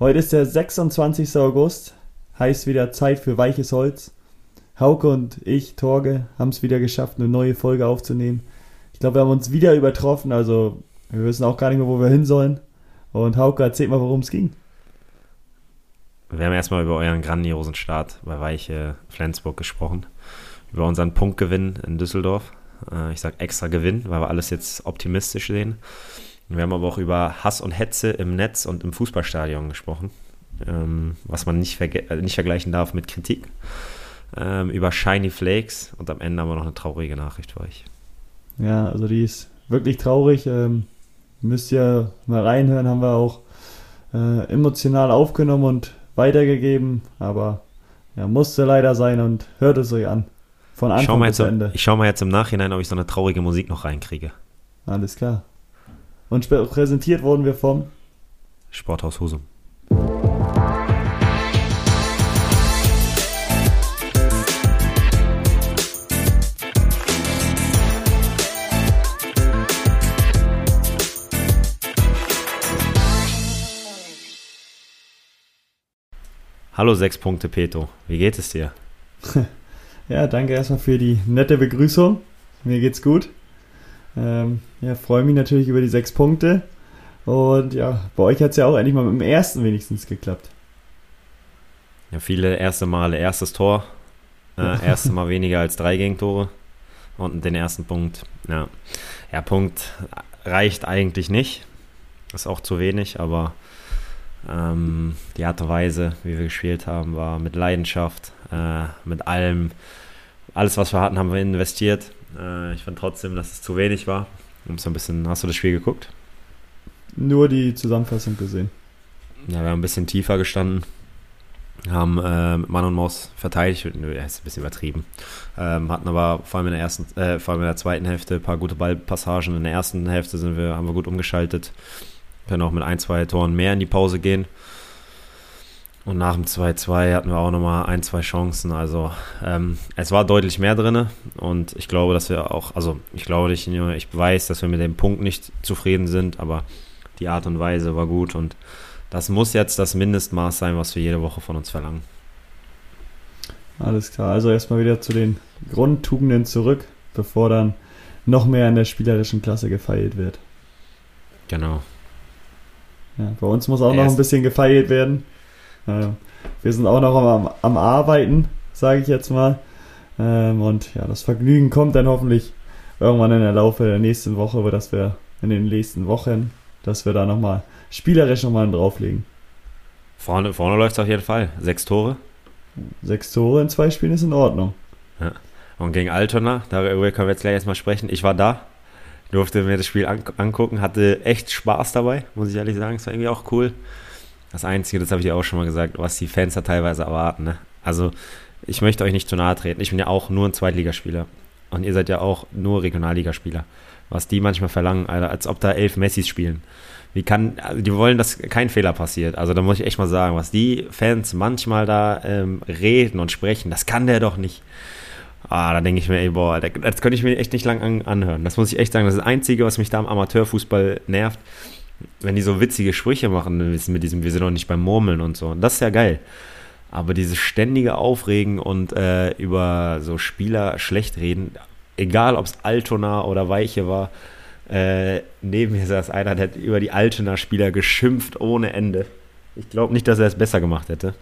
Heute ist der 26. August, heißt wieder Zeit für weiches Holz. Hauke und ich, Torge, haben es wieder geschafft, eine neue Folge aufzunehmen. Ich glaube, wir haben uns wieder übertroffen, also wir wissen auch gar nicht mehr, wo wir hin sollen. Und Hauke, erzähl mal, worum es ging. Wir haben erstmal über euren grandiosen Start bei Weiche Flensburg gesprochen. Über unseren Punktgewinn in Düsseldorf. Äh, ich sage extra Gewinn, weil wir alles jetzt optimistisch sehen. Wir haben aber auch über Hass und Hetze im Netz und im Fußballstadion gesprochen, ähm, was man nicht, äh, nicht, vergleichen darf mit Kritik. Ähm, über Shiny Flakes und am Ende haben wir noch eine traurige Nachricht für euch. Ja, also die ist wirklich traurig. Ähm, müsst ihr mal reinhören, haben wir auch äh, emotional aufgenommen und weitergegeben, aber ja, musste leider sein und hört es euch an. Von Anfang bis Ende. Ich schaue mal jetzt im Nachhinein, ob ich so eine traurige Musik noch reinkriege. Alles klar. Und präsentiert wurden wir vom Sporthaus Husum. Hallo sechs Punkte Peto, wie geht es dir? ja, danke erstmal für die nette Begrüßung. Mir geht's gut. Ähm, ja, freue mich natürlich über die sechs Punkte. Und ja, bei euch hat es ja auch endlich mal mit dem ersten wenigstens geklappt. Ja, viele erste Male erstes Tor. Äh, erste Mal weniger als drei Gegentore. Und den ersten Punkt. Ja, ja Punkt reicht eigentlich nicht. Ist auch zu wenig, aber ähm, die Art und Weise, wie wir gespielt haben, war mit Leidenschaft, äh, mit allem. Alles, was wir hatten, haben wir investiert. Äh, ich fand trotzdem, dass es zu wenig war. Um so ein bisschen, hast du das Spiel geguckt? Nur die Zusammenfassung gesehen. Ja, wir haben ein bisschen tiefer gestanden. Haben äh, mit Mann und Maus verteidigt, nö, ist ein bisschen übertrieben. Ähm, hatten aber vor allem in der ersten, äh, vor allem in der zweiten Hälfte ein paar gute Ballpassagen. In der ersten Hälfte sind wir, haben wir gut umgeschaltet. Können auch mit ein, zwei Toren mehr in die Pause gehen. Und nach dem 2-2 hatten wir auch nochmal ein, zwei Chancen. Also ähm, es war deutlich mehr drin. Und ich glaube, dass wir auch, also ich glaube nicht ich weiß, dass wir mit dem Punkt nicht zufrieden sind, aber die Art und Weise war gut. Und das muss jetzt das Mindestmaß sein, was wir jede Woche von uns verlangen. Alles klar, also erstmal wieder zu den Grundtugenden zurück, bevor dann noch mehr in der spielerischen Klasse gefeilt wird. Genau. Ja, bei uns muss auch noch ein bisschen gefeilt werden. Wir sind auch noch am, am Arbeiten, sage ich jetzt mal. Ähm, und ja, das Vergnügen kommt dann hoffentlich irgendwann in der Laufe der nächsten Woche, dass wir in den nächsten Wochen, dass wir da nochmal spielerisch nochmal drauflegen. Vorne, vorne läuft es auf jeden Fall. Sechs Tore. Sechs Tore in zwei Spielen ist in Ordnung. Ja. Und gegen Altona, darüber können wir jetzt gleich erstmal sprechen. Ich war da, durfte mir das Spiel angucken, hatte echt Spaß dabei, muss ich ehrlich sagen. Es war irgendwie auch cool. Das Einzige, das habe ich dir auch schon mal gesagt, was die Fans da teilweise erwarten. Ne? Also, ich möchte euch nicht zu nahe treten. Ich bin ja auch nur ein Zweitligaspieler. Und ihr seid ja auch nur Regionalligaspieler. Was die manchmal verlangen, Alter, als ob da elf Messis spielen. Wie kann, also die wollen, dass kein Fehler passiert. Also da muss ich echt mal sagen, was die Fans manchmal da ähm, reden und sprechen, das kann der doch nicht. Ah, da denke ich mir, ey, boah, das könnte ich mir echt nicht lang an, anhören. Das muss ich echt sagen. Das ist das Einzige, was mich da am Amateurfußball nervt wenn die so witzige Sprüche machen, mit diesem, wir sind doch nicht beim Murmeln und so. das ist ja geil. Aber dieses ständige Aufregen und äh, über so Spieler schlecht reden, egal ob es Altona oder Weiche war, äh, neben mir saß einer, der hat über die Altona-Spieler geschimpft ohne Ende. Ich glaube nicht, dass er es besser gemacht hätte.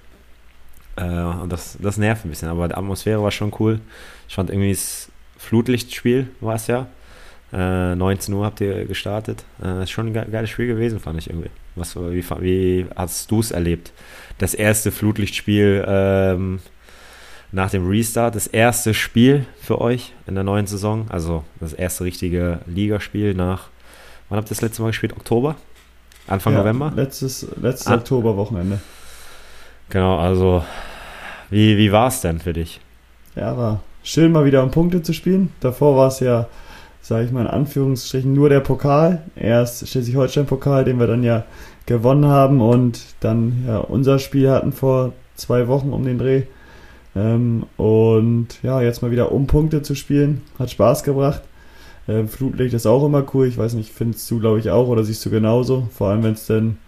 Äh, und das, das nervt ein bisschen, aber die Atmosphäre war schon cool. Ich fand irgendwie das Flutlichtspiel war es ja. Äh, 19 Uhr habt ihr gestartet. Äh, ist schon ein geiles Spiel gewesen, fand ich irgendwie. Was, wie, wie hast du es erlebt? Das erste Flutlichtspiel ähm, nach dem Restart, das erste Spiel für euch in der neuen Saison, also das erste richtige Ligaspiel nach, wann habt ihr das letzte Mal gespielt? Oktober? Anfang ja, November? Letztes, letztes ah. Oktoberwochenende. Genau, also wie, wie war es denn für dich? Ja, war schön mal wieder um Punkte zu spielen. Davor war es ja sage ich mal in Anführungsstrichen, nur der Pokal. Erst Schleswig-Holstein-Pokal, den wir dann ja gewonnen haben und dann ja unser Spiel hatten vor zwei Wochen um den Dreh. Ähm, und ja, jetzt mal wieder um Punkte zu spielen, hat Spaß gebracht. Ähm, Flutlicht ist auch immer cool. Ich weiß nicht, findest du, glaube ich, auch oder siehst du genauso? Vor allem, wenn es dann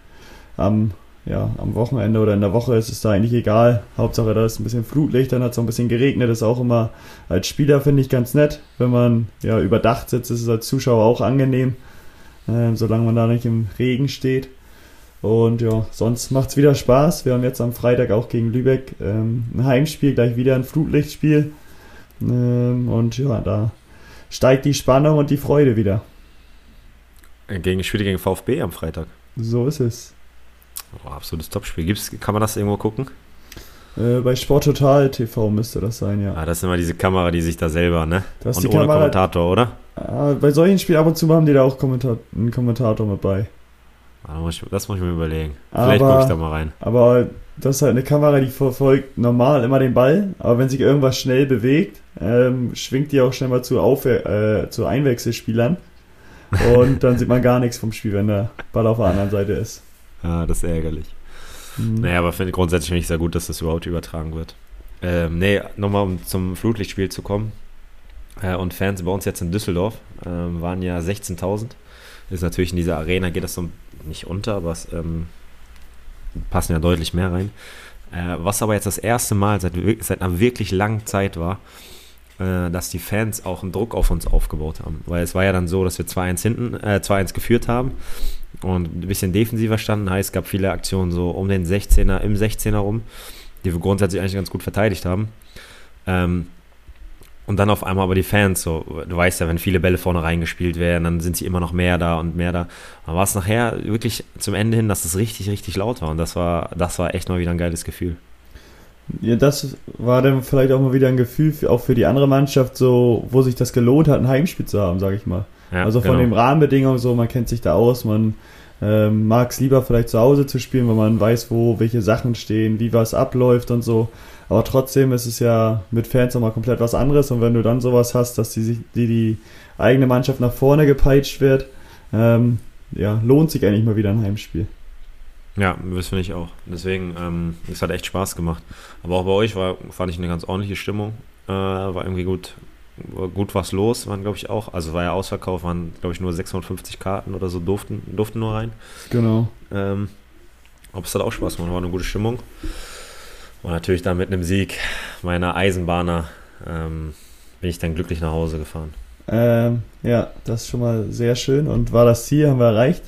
am ja, am Wochenende oder in der Woche ist es da eigentlich egal. Hauptsache da ist ein bisschen Flutlicht, dann hat es auch ein bisschen geregnet. Das ist auch immer als Spieler, finde ich, ganz nett. Wenn man ja überdacht sitzt, ist es als Zuschauer auch angenehm, äh, solange man da nicht im Regen steht. Und ja, sonst macht es wieder Spaß. Wir haben jetzt am Freitag auch gegen Lübeck ähm, ein Heimspiel, gleich wieder ein Flutlichtspiel. Ähm, und ja, da steigt die Spannung und die Freude wieder. Gegen Spiele gegen VfB am Freitag. So ist es. Oh, absolutes Topspiel. Gibt's, kann man das irgendwo gucken? Äh, bei Sport Total TV müsste das sein, ja. Ah, das ist immer diese Kamera, die sich da selber, ne? Das Und ist ohne Kamera, Kommentator, oder? Ah, bei solchen Spielen ab und zu haben die da auch Kommentar einen Kommentator mit bei. Ah, muss ich, das muss ich mir überlegen. Vielleicht gucke ich da mal rein. Aber das ist halt eine Kamera, die verfolgt normal immer den Ball, aber wenn sich irgendwas schnell bewegt, ähm, schwingt die auch schnell mal zu, Auf äh, zu Einwechselspielern. Und dann sieht man gar nichts vom Spiel, wenn der Ball auf der anderen Seite ist. Ah, das ist ärgerlich. Mhm. Naja, aber find, grundsätzlich finde ich sehr gut, dass das überhaupt übertragen wird. Ähm, nee, nochmal um zum Flutlichtspiel zu kommen. Äh, und Fans bei uns jetzt in Düsseldorf ähm, waren ja 16.000. Ist natürlich in dieser Arena geht das so nicht unter, aber es ähm, passen ja deutlich mehr rein. Äh, was aber jetzt das erste Mal seit, seit einer wirklich langen Zeit war, äh, dass die Fans auch einen Druck auf uns aufgebaut haben. Weil es war ja dann so, dass wir 2-1 hinten, äh, 2-1 geführt haben und ein bisschen defensiver standen. Heißt, es gab viele Aktionen so um den 16er, im 16er rum, die wir grundsätzlich eigentlich ganz gut verteidigt haben. Ähm, und dann auf einmal aber die Fans, so, du weißt ja, wenn viele Bälle vorne reingespielt werden, dann sind sie immer noch mehr da und mehr da. Aber war es nachher wirklich zum Ende hin, dass es richtig, richtig laut war. Und das war, das war echt mal wieder ein geiles Gefühl. Ja, das war dann vielleicht auch mal wieder ein Gefühl für, auch für die andere Mannschaft, so, wo sich das gelohnt hat, ein Heimspiel zu haben, sage ich mal. Ja, also von genau. den Rahmenbedingungen so, man kennt sich da aus, man ähm, mag es lieber vielleicht zu Hause zu spielen, weil man weiß, wo welche Sachen stehen, wie was abläuft und so. Aber trotzdem ist es ja mit Fans nochmal komplett was anderes und wenn du dann sowas hast, dass die, sich, die, die eigene Mannschaft nach vorne gepeitscht wird, ähm, ja, lohnt sich eigentlich mal wieder ein Heimspiel. Ja, das finde ich auch. Deswegen, ähm, es hat echt Spaß gemacht. Aber auch bei euch war, fand ich eine ganz ordentliche Stimmung. Äh, war irgendwie gut, war gut was los, waren glaube ich auch. Also war ja Ausverkauf, waren glaube ich nur 650 Karten oder so, durften, durften nur rein. Genau. Ähm, aber es hat auch Spaß gemacht, war eine gute Stimmung. Und natürlich dann mit einem Sieg meiner Eisenbahner ähm, bin ich dann glücklich nach Hause gefahren. Ähm, ja, das ist schon mal sehr schön. Und war das Ziel, haben wir erreicht.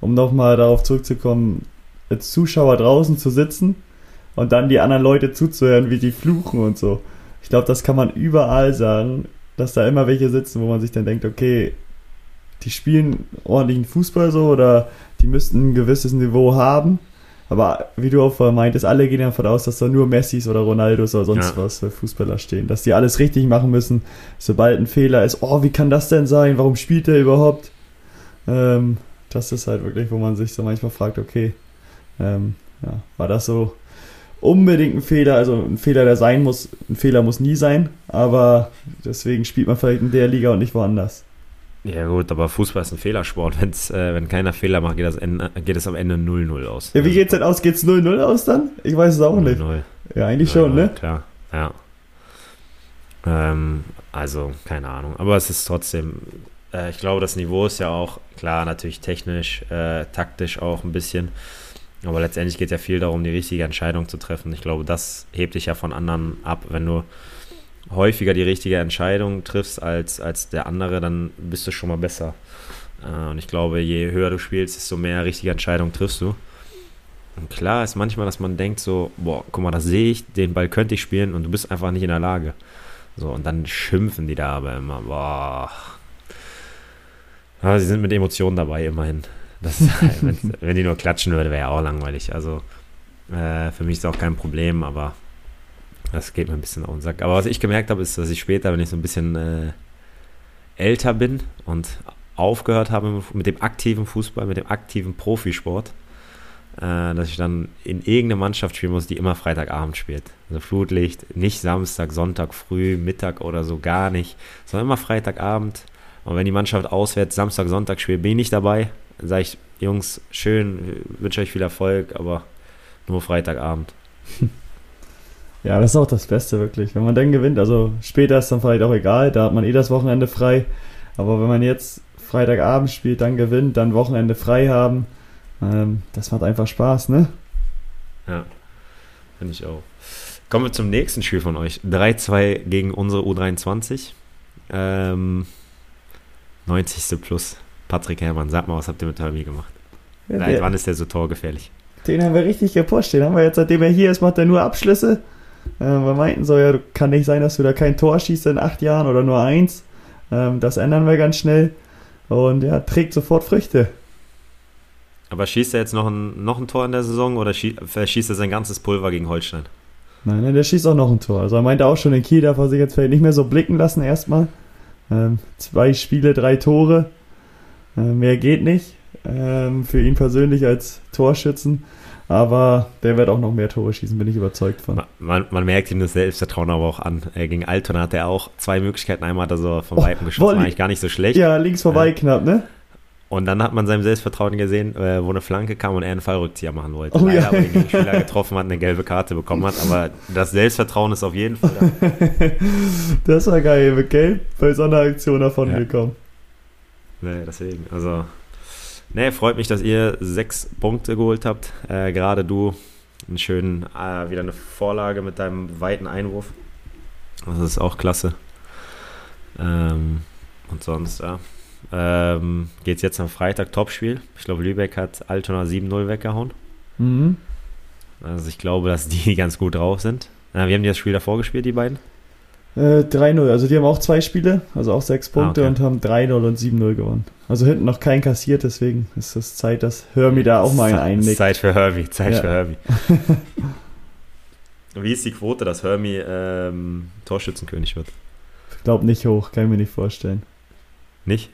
Um nochmal darauf zurückzukommen, als Zuschauer draußen zu sitzen und dann die anderen Leute zuzuhören, wie die fluchen und so. Ich glaube, das kann man überall sagen, dass da immer welche sitzen, wo man sich dann denkt, okay, die spielen ordentlichen Fußball so oder die müssten ein gewisses Niveau haben. Aber wie du auch meintest, alle gehen davon aus, dass da nur Messis oder Ronaldos oder sonst Ja. was für Fußballer stehen. Dass die alles richtig machen müssen. Sobald ein Fehler ist, oh, wie kann das denn sein? Warum spielt der überhaupt? Ähm, das ist halt wirklich, wo man sich so manchmal fragt, okay, ähm, ja, war das so unbedingt ein Fehler? Also ein Fehler, der sein muss, ein Fehler muss nie sein, aber deswegen spielt man vielleicht in der Liga und nicht woanders. Ja gut, aber Fußball ist ein Fehlersport. Wenn's, äh, wenn keiner Fehler macht, geht, das Ende, geht es am Ende 0-0 aus. Ja, wie geht's denn aus? Geht's 0-0 aus dann? Ich weiß es auch nicht. 0-0. Ja, eigentlich schon, ne? Klar, ja. Ähm, also, keine Ahnung. Aber es ist trotzdem, äh, ich glaube, das Niveau ist ja auch, klar, natürlich technisch, äh, taktisch auch ein bisschen. Aber letztendlich geht ja viel darum, die richtige Entscheidung zu treffen. Ich glaube, das hebt dich ja von anderen ab. Wenn du häufiger die richtige Entscheidung triffst als, als der andere, dann bist du schon mal besser. Äh, und ich glaube, je höher du spielst, desto mehr richtige Entscheidungen triffst du. Und klar ist manchmal, dass man denkt so, boah, guck mal, das sehe ich, den Ball könnte ich spielen und du bist einfach nicht in der Lage. So, und dann schimpfen die da aber immer, boah. Aber sie sind mit Emotionen dabei, immerhin. Das, wenn, wenn die nur klatschen würde, wäre ja auch langweilig. Also, äh, für mich ist auch kein Problem, aber das geht mir ein bisschen auf den Sack. Aber was ich gemerkt habe, ist, dass ich später, wenn ich so ein bisschen äh, älter bin und aufgehört habe mit dem aktiven Fußball, mit dem aktiven Profisport, äh, dass ich dann in irgendeine Mannschaft spielen muss, die immer Freitagabend spielt. Also Flutlicht, nicht Samstag, Sonntag früh, Mittag oder so, gar nicht, sondern immer Freitagabend. Und wenn die Mannschaft auswärts Samstag, Sonntag spielt, bin ich nicht dabei. Sage ich, Jungs, schön, wünsche euch viel Erfolg, aber nur Freitagabend. Ja, das ist auch das Beste, wirklich. Wenn man dann gewinnt, also später ist dann vielleicht auch egal, da hat man eh das Wochenende frei. Aber wenn man jetzt Freitagabend spielt, dann gewinnt, dann Wochenende frei haben, ähm, das macht einfach Spaß, ne? Ja, finde ich auch. Kommen wir zum nächsten Spiel von euch. 3-2 gegen unsere U23. Ähm, 90. plus. Patrick Herrmann, sag mal, was habt ihr mit Hermi gemacht? Ja, Nein, der, wann ist der so torgefährlich? den haben wir richtig gepusht. Den haben wir jetzt, seitdem er hier ist, macht er nur Abschlüsse. Äh, wir meinten so, ja, kann nicht sein, dass du da kein Tor schießt in acht Jahren oder nur eins. Ähm, das ändern wir ganz schnell. Und ja, trägt sofort Früchte. Aber schießt er jetzt noch ein, noch ein Tor in der Saison oder schie verschießt er sein ganzes Pulver gegen Holstein? Nein, nein, der schießt auch noch ein Tor. Also er meinte auch schon, in Kiel darf er sich jetzt vielleicht nicht mehr so blicken lassen erstmal. Ähm, zwei Spiele, drei Tore. Ähm, mehr geht nicht. Ähm, für ihn persönlich als Torschützen. Aber der wird auch noch mehr Tore schießen, bin ich überzeugt von. Man, man, merkt ihm das Selbstvertrauen aber auch an. Äh, gegen Altona hat er auch zwei Möglichkeiten. Einmal hat er so vom Oh, Weitem geschossen, Volley. war eigentlich gar nicht so schlecht. Ja, links vorbei Ja. knapp, ne? Und dann hat man seinem Selbstvertrauen gesehen, äh, wo eine Flanke kam und er einen Fallrückzieher machen wollte. Oh, Leider ja. aber den Gegenspieler getroffen hat, eine gelbe Karte bekommen hat. Aber das Selbstvertrauen ist auf jeden Fall da. das war geil, mit Gelb bei so einer Aktion davon Ja. gekommen. Nee, deswegen. Also, nee, freut mich, dass ihr sechs Punkte geholt habt. Äh, Gerade du, einen schönen, äh, wieder eine Vorlage mit deinem weiten Einwurf. Das ist auch klasse. Ähm, und sonst, ja. Ähm, geht's jetzt am Freitag Topspiel. Ich glaube, Lübeck hat Altona 7-0 weggehauen. Mhm. Also ich glaube, dass die ganz gut drauf sind. Äh, wie haben die das Spiel davor gespielt, die beiden? Äh, 3-0, also die haben auch zwei Spiele, also auch sechs Punkte okay. und haben 3-0 und 7-0 gewonnen. Also hinten noch kein kassiert, deswegen ist es Zeit, dass Hörmi da auch mal einen einnickt. Zeit für Herbie, Zeit Ja. für Herbie. Wie ist die Quote, dass Hermie ähm, Torschützenkönig wird? Ich glaube nicht hoch, kann ich mir nicht vorstellen. Nicht?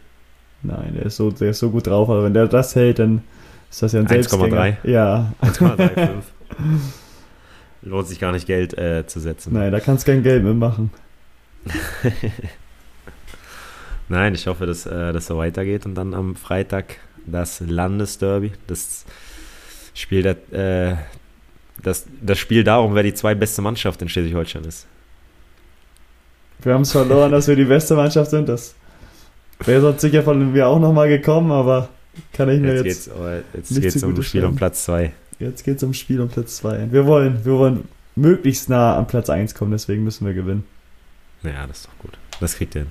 Nein, der ist so, der ist so gut drauf, aber wenn der das hält, dann ist das ja ein 1,3. Selbstgänger. Ja, 1,35. Lohnt sich gar nicht Geld äh, zu setzen. nein, da kannst du kein Geld mitmachen. Nein, ich hoffe, dass äh, das so weitergeht und dann am Freitag das Landesderby, das Spiel, der, äh, das, das Spiel darum, wer die zwei beste Mannschaft in Schleswig-Holstein ist. Wir haben es verloren, dass wir die beste Mannschaft sind. Das wäre sonst sicher von mir auch nochmal gekommen, aber kann ich mir Jetzt, jetzt. geht's, aber jetzt nicht geht's um das Spiel um. Platz 2. Jetzt geht es um Spiel um Platz 2. Wir wollen, wir wollen möglichst nah am Platz 1 kommen, deswegen müssen wir gewinnen. Ja, das ist doch gut. Das kriegt ihr hin.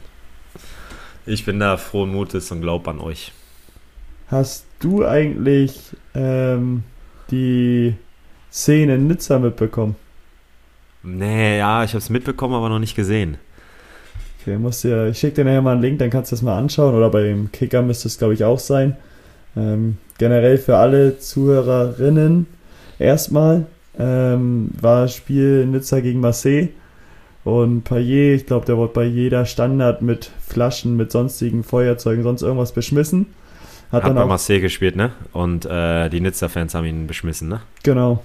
Ich bin da frohen Mutes und glaub an euch. Hast du eigentlich ähm, die Szene in Nizza mitbekommen? Nee, ja, ich habe es mitbekommen, aber noch nicht gesehen. Okay, musst dir, ich schicke dir nachher mal einen Link, dann kannst du das mal anschauen. Oder bei dem Kicker müsste es, glaube ich, auch sein. Ähm, generell für alle Zuhörerinnen erstmal ähm, war das Spiel Nizza gegen Marseille. Und Payet, ich glaube, der wurde bei jeder Standard mit Flaschen, mit sonstigen Feuerzeugen, sonst irgendwas beschmissen. Hat, Hat, dann bei auch, Marseille gespielt, ne? Und äh, die Nizza-Fans haben ihn beschmissen, ne? genau.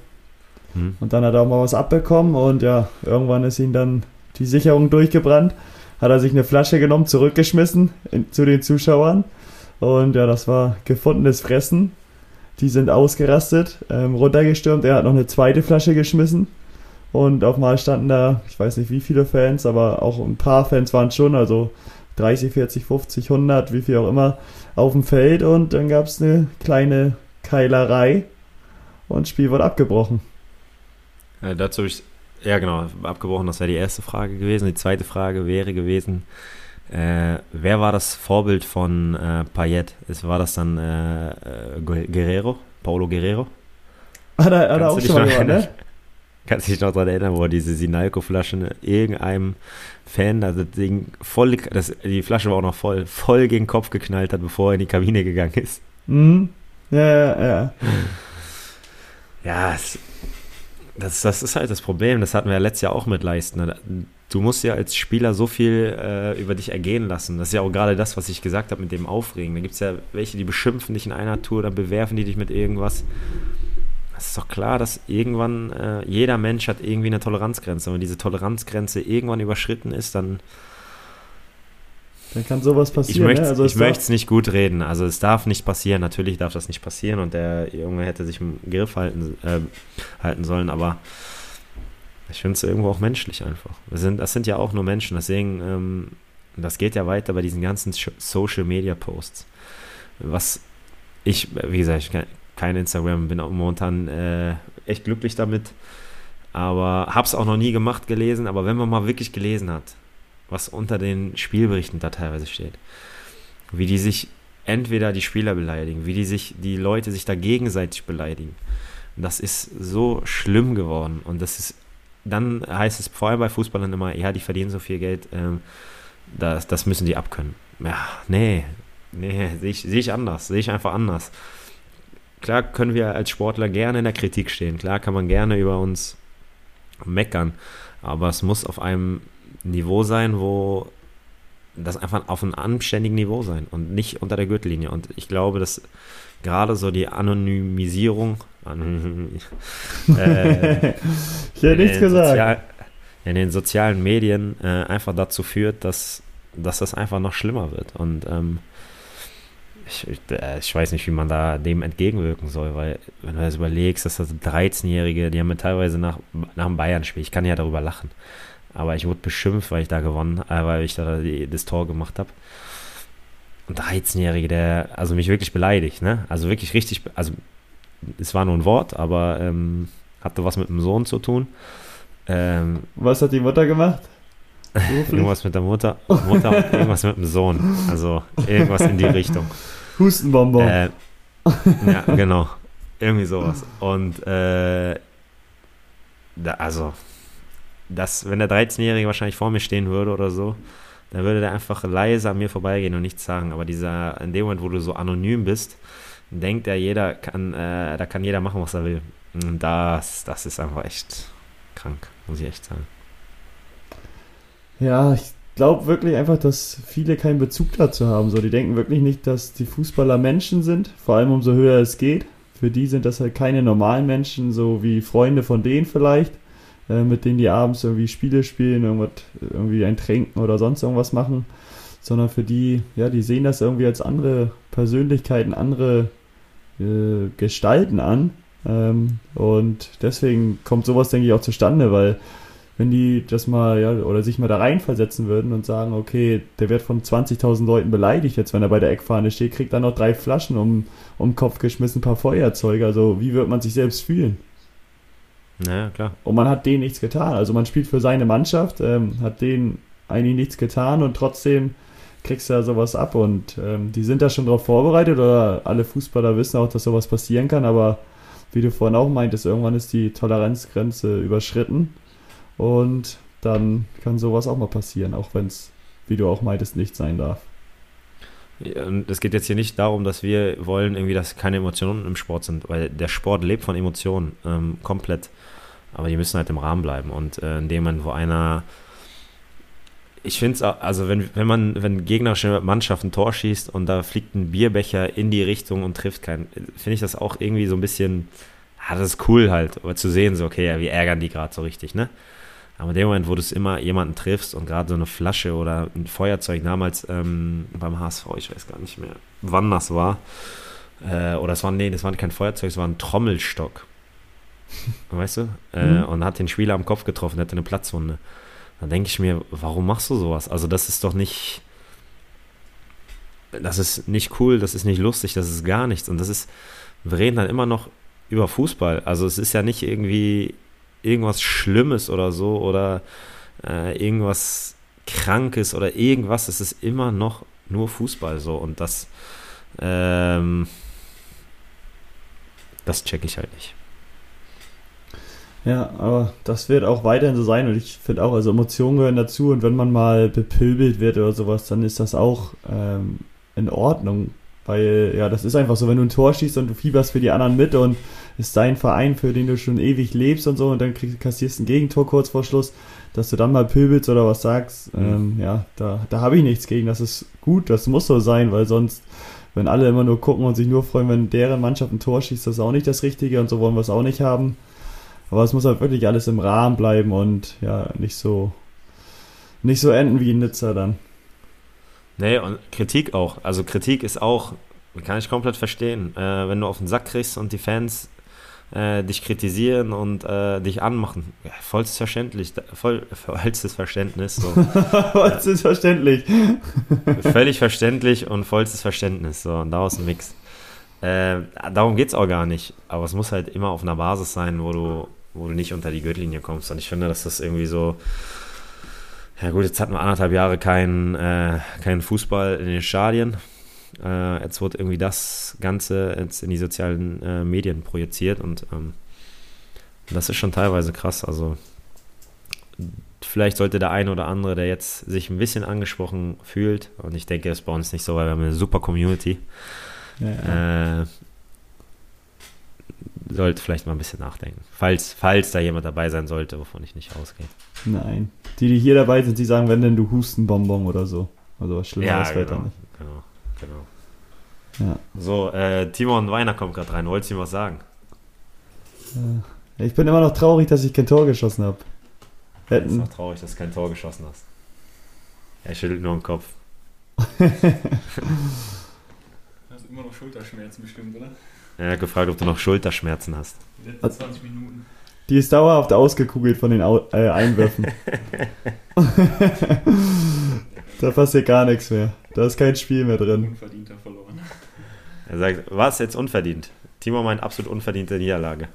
Hm. Und dann hat er auch mal was abbekommen und ja, irgendwann ist ihm dann die Sicherung durchgebrannt. Hat er sich eine Flasche genommen, zurückgeschmissen in, zu den Zuschauern. Und ja, das war gefundenes Fressen. Die sind ausgerastet, ähm, runtergestürmt. Er hat noch eine zweite Flasche geschmissen. Und auf Mal standen da, ich weiß nicht wie viele Fans, aber auch ein paar Fans waren schon, also 30, 40, 50, 100, wie viel auch immer, auf dem Feld. Und dann gab es eine kleine Keilerei und das Spiel wurde abgebrochen. Äh, dazu habe ich, ja genau, abgebrochen, das wäre die erste Frage gewesen. Die zweite Frage wäre gewesen, äh, wer war das Vorbild von äh, Payet? War das dann äh, äh, Guerrero? Paulo Guerrero? Hat er, hat er auch schon mal gemacht, ne? Kannst dich noch daran erinnern, wo er diese Sinalco-Flaschen irgendeinem Fan, also das Ding voll, das, die Flasche war auch noch voll, voll gegen den Kopf geknallt hat, bevor er in die Kabine gegangen ist? Mhm. Ja, ja, ja. Ja, es, das, das ist halt das Problem. Das hatten wir ja letztes Jahr auch mit Leisten. Du musst ja als Spieler so viel äh, über dich ergehen lassen. Das ist ja auch gerade das, was ich gesagt habe mit dem Aufregen. Da gibt es ja welche, die beschimpfen dich in einer Tour, dann bewerfen die dich mit irgendwas. Es ist doch klar, dass irgendwann äh, jeder Mensch hat irgendwie eine Toleranzgrenze. Und wenn diese Toleranzgrenze irgendwann überschritten ist, dann Dann kann sowas ich passieren. möchte ne? also ich möchte es nicht gut reden. Also es darf nicht passieren. Natürlich darf das nicht passieren und der Junge hätte sich im Griff halten, äh, halten sollen, aber ich finde es irgendwo auch menschlich einfach. Wir sind, das sind ja auch nur Menschen, deswegen, ähm, das geht ja weiter bei diesen ganzen Social Media Posts. Was ich, wie gesagt, ich kann, kein Instagram, bin auch momentan äh, echt glücklich damit. Aber hab's auch noch nie gemacht, gelesen. Aber wenn man mal wirklich gelesen hat, was unter den Spielberichten da teilweise steht, wie die sich entweder die Spieler beleidigen, wie die sich, die Leute sich da gegenseitig beleidigen. Das ist so schlimm geworden. Und das ist, dann heißt es vor allem bei Fußballern immer, ja, die verdienen so viel Geld, ähm, das, das müssen die abkönnen. Ja, nee, nee, sehe ich, seh ich anders, sehe ich einfach anders. Klar können wir als Sportler gerne in der Kritik stehen, klar kann man gerne über uns meckern, aber es muss auf einem Niveau sein, wo das einfach auf einem anständigen Niveau sein und nicht unter der Gürtellinie. Und ich glaube, dass gerade so die Anonymisierung, anonym, äh, ich hätte nichts gesagt. Sozial, in den sozialen Medien äh, einfach dazu führt, dass, dass das einfach noch schlimmer wird. Und ähm, ich, äh, ich, weiß nicht, wie man da dem entgegenwirken soll, weil wenn du das überlegst, dass das 13-Jährige, die haben mir teilweise nach, nach dem Bayern-Spiel, ich kann ja darüber lachen, aber ich wurde beschimpft, weil ich da gewonnen, äh, weil ich da das Tor gemacht habe. Ein 13-Jährige, der also mich wirklich beleidigt, ne? Also wirklich richtig, also es war nur ein Wort, aber ähm, hatte was mit dem Sohn zu tun. Ähm, Was hat die Mutter gemacht? Irgendwas mit der Mutter. Mutter irgendwas mit dem Sohn. Also irgendwas in die Richtung. Hustenbonbon. Äh, ja, genau. Irgendwie sowas. Und äh, da, also, das, wenn der 13-Jährige wahrscheinlich vor mir stehen würde oder so, dann würde der einfach leise an mir vorbeigehen und nichts sagen. Aber dieser, in dem Moment, wo du so anonym bist, denkt er, jeder kann, äh, da kann jeder machen, was er will. Und das, das ist einfach echt krank muss ich echt sagen. Ja, ich glaube wirklich einfach, dass viele keinen Bezug dazu haben. So, die denken wirklich nicht, dass die Fußballer Menschen sind, vor allem umso höher es geht. Für die sind das halt keine normalen Menschen, so wie Freunde von denen vielleicht, äh, mit denen die abends irgendwie Spiele spielen, irgendwas, irgendwie ein Tränken oder sonst irgendwas machen, sondern für die, ja, die sehen das irgendwie als andere Persönlichkeiten, andere äh, Gestalten an ähm, und deswegen kommt sowas, denke ich, auch zustande, weil wenn die das mal, ja, oder sich mal da reinversetzen würden und sagen, okay, der wird von 20.000 Leuten beleidigt jetzt, wenn er bei der Eckfahne steht, kriegt dann noch drei Flaschen um, um den Kopf geschmissen, ein paar Feuerzeuge. Also wie wird man sich selbst fühlen? Naja, klar. Und man hat denen nichts getan. Also man spielt für seine Mannschaft, ähm, hat denen eigentlich nichts getan und trotzdem kriegst du da sowas ab. Und ähm, die sind da schon drauf vorbereitet oder alle Fußballer wissen auch, dass sowas passieren kann, aber wie du vorhin auch meintest, irgendwann ist die Toleranzgrenze überschritten und dann kann sowas auch mal passieren, auch wenn es, wie du auch meintest, nicht sein darf. Es geht jetzt hier nicht darum, dass wir wollen irgendwie, dass keine Emotionen im Sport sind, weil der Sport lebt von Emotionen ähm, komplett. Aber die müssen halt im Rahmen bleiben. Und äh, in dem Moment, wo einer ich finde es, also wenn, wenn man, wenn gegnerische Mannschaft ein Tor schießt und da fliegt ein Bierbecher in die Richtung und trifft keinen, finde ich das auch irgendwie so ein bisschen, ja, das ist cool halt, aber zu sehen, so, okay, ja, wir ärgern die gerade so richtig, ne? Aber in dem Moment, wo du es immer jemanden triffst und gerade so eine Flasche oder ein Feuerzeug damals ähm, beim HSV, ich weiß gar nicht mehr, wann das war, äh, oder es war, nee, das war kein Feuerzeug, es war ein Trommelstock. weißt du? Äh, mhm. Und hat den Spieler am Kopf getroffen, der hatte eine Platzwunde. Dann denke ich mir, warum machst du sowas? Also das ist doch nicht, das ist nicht cool, das ist nicht lustig, das ist gar nichts. Und das ist, wir reden dann immer noch über Fußball. Also es ist ja nicht irgendwie irgendwas Schlimmes oder so oder äh, irgendwas Krankes oder irgendwas. Es ist immer noch nur Fußball so. Und das, ähm, das checke ich halt nicht. Ja, aber das wird auch weiterhin so sein und ich finde auch, also Emotionen gehören dazu und wenn man mal bepöbelt wird oder sowas, dann ist das auch ähm, in Ordnung. Weil, ja, das ist einfach so, wenn du ein Tor schießt und du fieberst für die anderen mit und ist dein Verein, für den du schon ewig lebst und so und dann kriegst, kassierst ein Gegentor kurz vor Schluss, dass du dann mal pöbelst oder was sagst, mhm. ähm, ja, da, da habe ich nichts gegen. Das ist gut, das muss so sein, weil sonst, wenn alle immer nur gucken und sich nur freuen, wenn deren Mannschaft ein Tor schießt, das ist auch nicht das Richtige und so wollen wir es auch nicht haben. Aber es muss halt wirklich alles im Rahmen bleiben und ja, nicht so, nicht so enden wie in Nizza dann. Nee, und Kritik auch. Also Kritik ist auch, kann ich komplett verstehen. Äh, wenn du auf den Sack kriegst und die Fans äh, dich kritisieren und äh, dich anmachen. Ja, vollstes verständlich, voll, vollstes Verständnis. So. vollstes Verständlich. Völlig verständlich und vollstes Verständnis. So, und daraus ein Mix. Äh, darum geht es auch gar nicht. Aber es muss halt immer auf einer Basis sein, wo du, wo du nicht unter die Gürtellinie kommst. Und ich finde, dass das irgendwie so. Ja, gut, jetzt hatten wir anderthalb Jahre keinen äh, kein Fußball in den Stadien. Äh, jetzt wird irgendwie das Ganze jetzt in die sozialen äh, Medien projiziert und ähm, das ist schon teilweise krass. Also, vielleicht sollte der eine oder andere, der jetzt sich ein bisschen angesprochen fühlt, und ich denke, das ist bei uns nicht so, weil wir haben eine super Community, ja. äh, sollte vielleicht mal ein bisschen nachdenken. Falls, falls da jemand dabei sein sollte, wovon ich nicht ausgehe. Nein. Die, die hier dabei sind, die sagen, wenn denn du Hustenbonbon oder so. Also was Schlimmeres ja, genau, dann nicht. Genau, genau. Ja. So, äh, Timon Weiner kommt gerade rein. Wolltest du ihm was sagen? Äh, ich bin immer noch traurig, dass ich kein Tor geschossen habe. Hätten. ist noch traurig, dass du kein Tor geschossen hast. Er schüttelt nur den Kopf. hast immer noch Schulterschmerzen bestimmt, oder? Er hat gefragt, ob du noch Schulterschmerzen hast. Die letzten 20 Minuten. Die ist dauerhaft ausgekugelt von den Au äh, Einwürfen. da passiert gar nichts mehr. Da ist kein Spiel mehr drin. Unverdienter verloren. Er sagt, was jetzt unverdient? Timo meint absolut unverdiente Niederlage.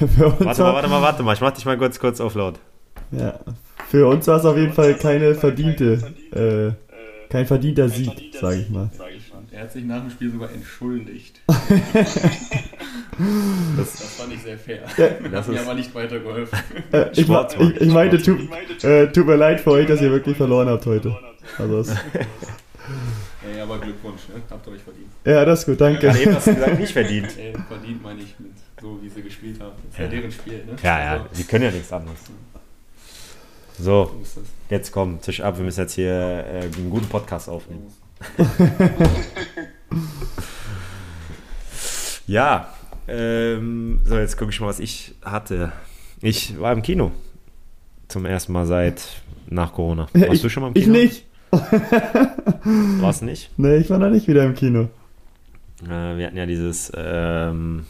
warte mal, warte mal, warte mal. Ich mach dich mal kurz, kurz auf laut. Ja, für uns war es auf jeden Fall keine verdiente, äh, kein verdienter Sieg, sage ich mal. Er hat sich nach dem Spiel sogar entschuldigt. das, das, fand ich sehr fair. Ja, das hat mir aber nicht weitergeholfen. Äh, ich, ich, ich, meinte, tu, äh, tut mir leid für euch, dass ihr wirklich verloren habt heute. Also Ey, aber Glückwunsch, ne? habt ihr euch verdient. Ja, das ist gut, danke. Ja, eben hast du gesagt, nicht verdient. Ey, verdient meine ich mit so, wie sie gespielt haben. Das ist ja, ja deren Spiel, ne? Ja, ja, also, sie können ja nichts anderes. So, jetzt komm, Tisch ab, wir müssen jetzt hier äh, einen guten Podcast aufnehmen. ja, ähm, so jetzt gucke ich mal, was ich hatte. Ich war im Kino. Zum ersten Mal seit nach Corona. Warst ich, du schon mal im Kino? Ich nicht. Warst nicht? Nee, ich war noch nicht wieder im Kino. Äh, wir hatten ja dieses, ähm,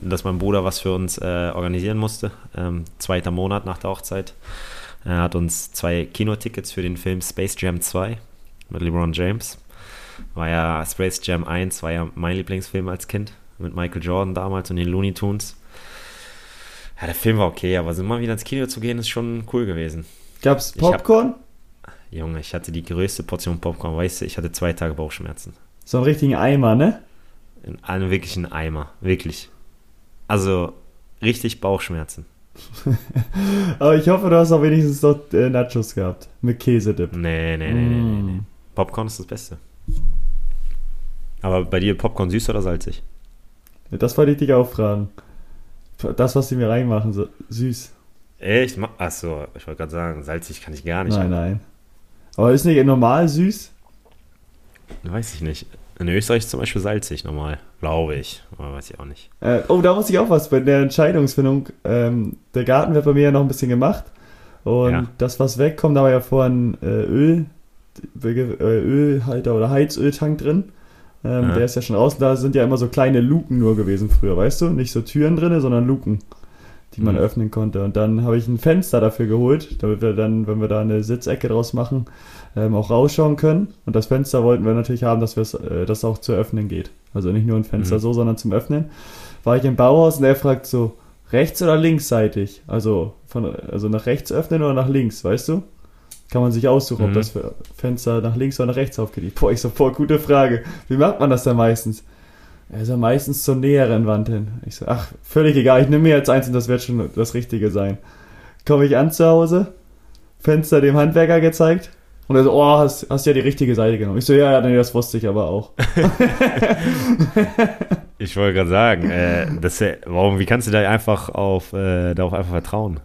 dass mein Bruder was für uns äh, organisieren musste. Ähm, zweiter Monat nach der Hochzeit. Er hat uns zwei Kinotickets für den Film Space Jam 2 mit LeBron James. War ja Space Jam 1, war ja mein Lieblingsfilm als Kind mit Michael Jordan damals und den Looney Tunes. Ja, der Film war okay, aber so mal wieder ins Kino zu gehen, ist schon cool gewesen. Gab's Popcorn? Ich hab, Junge, ich hatte die größte Portion Popcorn, weißt du, ich hatte zwei Tage Bauchschmerzen. So einen richtigen Eimer, ne? In einem wirklichen Eimer, wirklich. Also, richtig Bauchschmerzen. aber ich hoffe, du hast auch wenigstens dort äh, Nachos gehabt. Mit Käsedip. Nee, nee, nee, mm. nee, nee, nee. Popcorn ist das Beste. Aber bei dir Popcorn süß oder salzig? Das wollte ich dich auch fragen. Das, was sie mir reinmachen, so süß. Echt? Achso, ich wollte gerade sagen, salzig kann ich gar nicht. Nein, haben. nein. Aber ist nicht normal süß? Weiß ich nicht. In Österreich ist zum Beispiel salzig normal, glaube ich. Aber weiß ich auch nicht. Äh, oh, da muss ich auch was bei der Entscheidungsfindung. Ähm, der Garten wird bei mir ja noch ein bisschen gemacht. Und ja. das, was wegkommt, da war ja vorhin äh, Öl, Ölhalter oder Heizöltank drin. Ähm, ja. Der ist ja schon außen. Da sind ja immer so kleine Luken nur gewesen früher, weißt du? Nicht so Türen drin, sondern Luken, die man mhm. öffnen konnte. Und dann habe ich ein Fenster dafür geholt, damit wir dann, wenn wir da eine Sitzecke draus machen, ähm, auch rausschauen können. Und das Fenster wollten wir natürlich haben, dass äh, das auch zu öffnen geht. Also nicht nur ein Fenster mhm. so, sondern zum Öffnen. War ich im Bauhaus und er fragt so, rechts oder linksseitig? Also, von, also nach rechts öffnen oder nach links, weißt du? Kann man sich aussuchen, mhm. ob das Fenster nach links oder nach rechts aufgeht. Boah, ich so, boah, gute Frage. Wie macht man das denn meistens? Also meistens zur näheren Wand hin. Ich so, ach, völlig egal, ich nehme mir jetzt eins und das wird schon das Richtige sein. Komme ich an zu Hause, Fenster dem Handwerker gezeigt und er so, oh, hast, hast ja die richtige Seite genommen. Ich so, ja, nee, das wusste ich aber auch. ich wollte gerade sagen, äh, das, warum, wie kannst du da einfach auf, äh, darauf einfach vertrauen?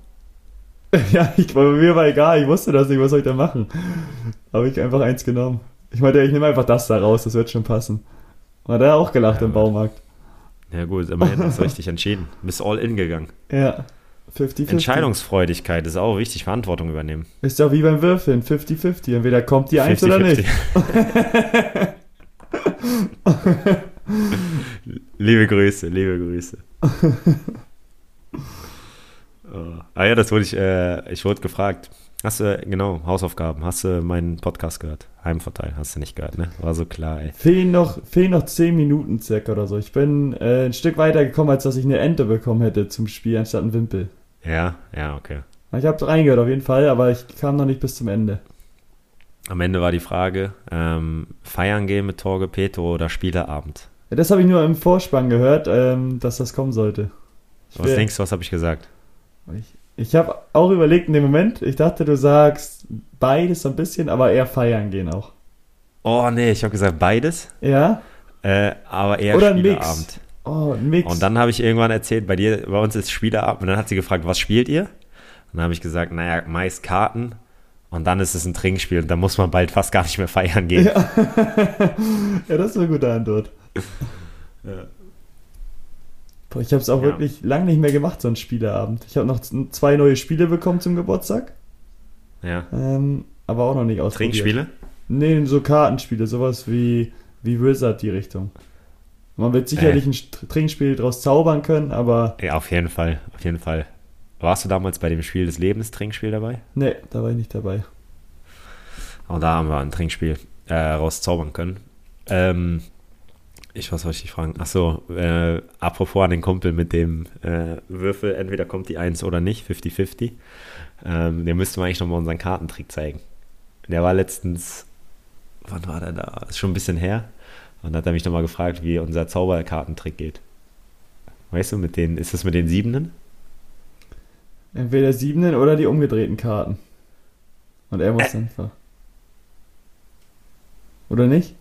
Ja, ich, mir war egal, ich wusste das nicht, was soll ich da machen? Habe ich einfach eins genommen. Ich meinte, ich nehme einfach das da raus, das wird schon passen. Hat er auch gelacht ja, im Baumarkt. Ja gut, immerhin hast du richtig entschieden. Bist all in gegangen. Ja, 50-50. Entscheidungsfreudigkeit ist auch wichtig, Verantwortung übernehmen. Ist ja wie beim Würfeln, 50-50. Entweder kommt die eins oder nicht. liebe Grüße, liebe Grüße. Oh. Ah ja, das wurde ich, äh, ich wurde gefragt. Hast du, genau, Hausaufgaben. Hast du meinen Podcast gehört? Heimvorteil, hast du nicht gehört, ne? War so klar, ey. Fehlen noch, fehlen noch 10 Minuten circa oder so. Ich bin äh, ein Stück weiter gekommen, als dass ich eine Ente bekommen hätte zum Spiel anstatt einen Wimpel. Ja, ja, okay. Ich habe reingehört auf jeden Fall, aber ich kam noch nicht bis zum Ende. Am Ende war die Frage, ähm, feiern gehen mit Torge Petro oder Spieleabend? Ja, das habe ich nur im Vorspann gehört, ähm, dass das kommen sollte. Ich was denkst du, was habe ich gesagt? Ich, ich habe auch überlegt in dem Moment, ich dachte, du sagst beides so ein bisschen, aber eher feiern gehen auch. Oh nee, ich habe gesagt beides. Ja? Äh, aber eher Oder Spieleabend. Mix. Oh, ein Mix. Und dann habe ich irgendwann erzählt, bei dir, bei uns ist Spieleabend. Und dann hat sie gefragt, was spielt ihr? Und dann habe ich gesagt, naja, meist Karten. Und dann ist es ein Trinkspiel und da muss man bald fast gar nicht mehr feiern gehen. Ja, ja das ist eine gute Antwort. Ja. Boah, ich habe es auch Ja. wirklich lange nicht mehr gemacht, so ein Spieleabend. Ich habe noch zwei neue Spiele bekommen zum Geburtstag, ja. ähm, aber auch noch nicht ausprobiert. Trinkspiele? Nee, so Kartenspiele, sowas wie, wie Wizard die Richtung. Man wird sicherlich Äh. ein Trinkspiel draus zaubern können, aber Ja, auf jeden Fall, auf jeden Fall. Warst du damals bei dem Spiel des Lebens Trinkspiel dabei? nee, da war ich nicht dabei. Auch da haben wir ein Trinkspiel äh, rauszaubern können. Ähm, ich, was wollte ich dich fragen? Achso, äh, apropos an den Kumpel mit dem äh, Würfel, entweder kommt die 1 oder nicht, 50-50. Ähm, der müsste man eigentlich nochmal unseren Kartentrick zeigen. Der war letztens, wann war der da? Ist schon ein bisschen her. Und hat er mich nochmal gefragt, wie unser Zauberkartentrick geht. Weißt du, mit den, ist das mit den Siebenen? Entweder Siebenen oder die umgedrehten Karten. Und er muss Äh. ver. Oder nicht?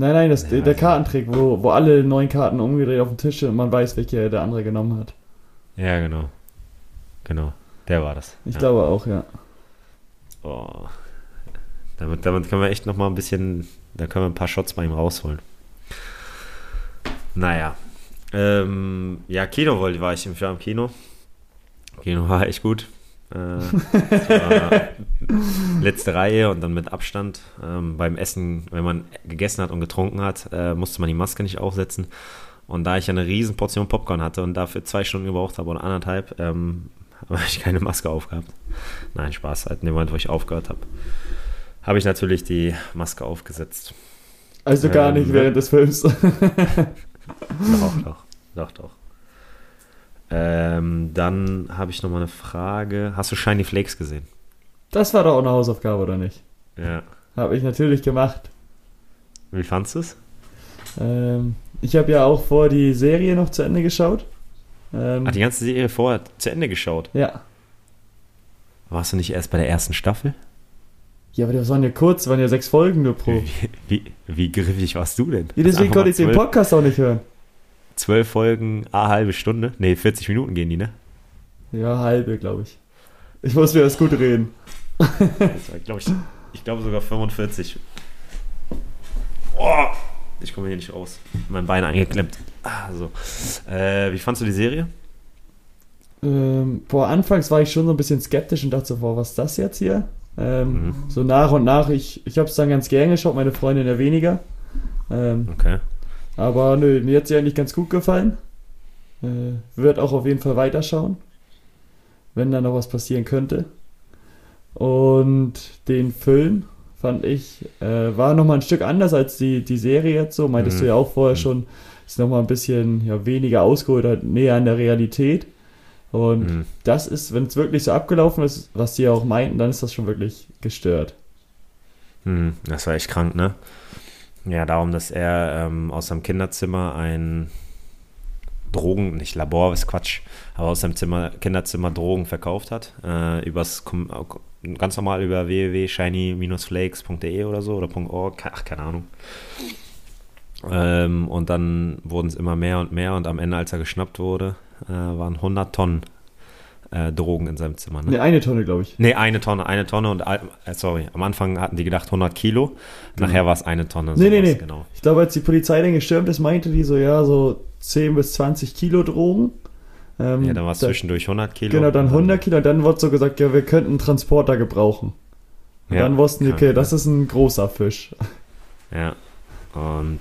Nein, nein, das, Ja, der, also- Kartentrick, wo, wo alle neun Karten umgedreht auf dem Tisch sind und man weiß, welche der andere genommen hat. Ja, genau. Genau, der war das. Ich ja. glaube auch, ja. Oh. Damit, damit können wir echt noch mal ein bisschen, da können wir ein paar Shots bei ihm rausholen. Naja. Ähm, ja, Kino wollte, war ich im Jahr im Kino. Kino war echt gut. Äh, letzte Reihe und dann mit Abstand. Ähm, beim Essen, wenn man gegessen hat und getrunken hat, äh, musste man die Maske nicht aufsetzen. Und da ich ja eine riesen Portion Popcorn hatte und dafür zwei Stunden gebraucht habe oder anderthalb, ähm, habe ich keine Maske aufgehabt. Nein, Spaß. Halt in dem Moment, wo ich aufgehört habe, habe ich natürlich die Maske aufgesetzt. Also gar Ähm, nicht während des Films. Doch, doch, doch, doch. Ähm, dann habe ich noch mal eine Frage. Hast du Shiny Flakes gesehen? Das war doch auch eine Hausaufgabe, oder nicht? Ja. Habe ich natürlich gemacht. Wie fandest du es? Ähm, ich habe ja auch vor die Serie noch zu Ende geschaut. Ähm, Hat die ganze Serie vorher zu Ende geschaut? ja. Warst du nicht erst bei der ersten Staffel? Ja, aber das waren ja kurz, waren ja sechs Folgen nur pro. Wie, wie, wie griffig warst du denn? Ja, deswegen konnte ich den Podcast auch nicht hören. Zwölf Folgen, a halbe Stunde? Nee, 40 Minuten gehen die, ne? Ja, halbe, glaube ich. Ich muss mir das gut reden. Das war, glaub ich, ich glaube sogar 45. Oh, ich komme hier nicht raus. Mein Bein eingeklemmt. Ah, so. Äh, wie fandst du die Serie? Ähm, boah, anfangs war ich schon so ein bisschen skeptisch und dachte so, boah, was ist das jetzt hier? Ähm, Mhm. So nach und nach, ich, ich habe es dann ganz gern geschaut, meine Freundin ja weniger. Ähm, Okay. Aber nö, mir hat sie eigentlich ganz gut gefallen. Äh, wird auch auf jeden Fall weiterschauen, wenn da noch was passieren könnte. Und den Film fand ich, äh, war nochmal ein Stück anders als die, die Serie jetzt so. Meintest Mhm. du ja auch vorher Mhm. schon, ist nochmal ein bisschen ja, weniger ausgeholt, halt näher an der Realität. Und Mhm. das ist, wenn es wirklich so abgelaufen ist, was die ja auch meinten, dann ist das schon wirklich gestört. Hm, das war echt krank, ne? Ja, darum, dass er ähm, aus seinem Kinderzimmer ein Drogen, nicht Labor, ist Quatsch, aber aus seinem Zimmer, Kinderzimmer Drogen verkauft hat. Äh, übers, ganz normal über www.shiny-flakes.de oder so oder .org, ach, keine Ahnung. Ähm, und dann wurden es immer mehr und mehr und am Ende, als er geschnappt wurde, äh, waren 100 Tonnen äh, Drogen in seinem Zimmer. Ne? Ne, eine Tonne, glaube ich. Nee, eine Tonne, eine Tonne und, äh, sorry, am Anfang hatten die gedacht 100 Kilo, nachher war es eine Tonne. Nee, nee, nee. Genau. Ich glaube, als die Polizei dann gestürmt ist, meinte die so, ja, so 10 bis 20 Kilo Drogen. Ähm, Ja, dann war es zwischendurch 100 Kilo. Genau, dann und 100 Kilo und dann wurde so gesagt, ja, wir könnten einen Transporter gebrauchen. Und Ja, dann wussten die, okay, das ist ein großer Fisch. Ja, und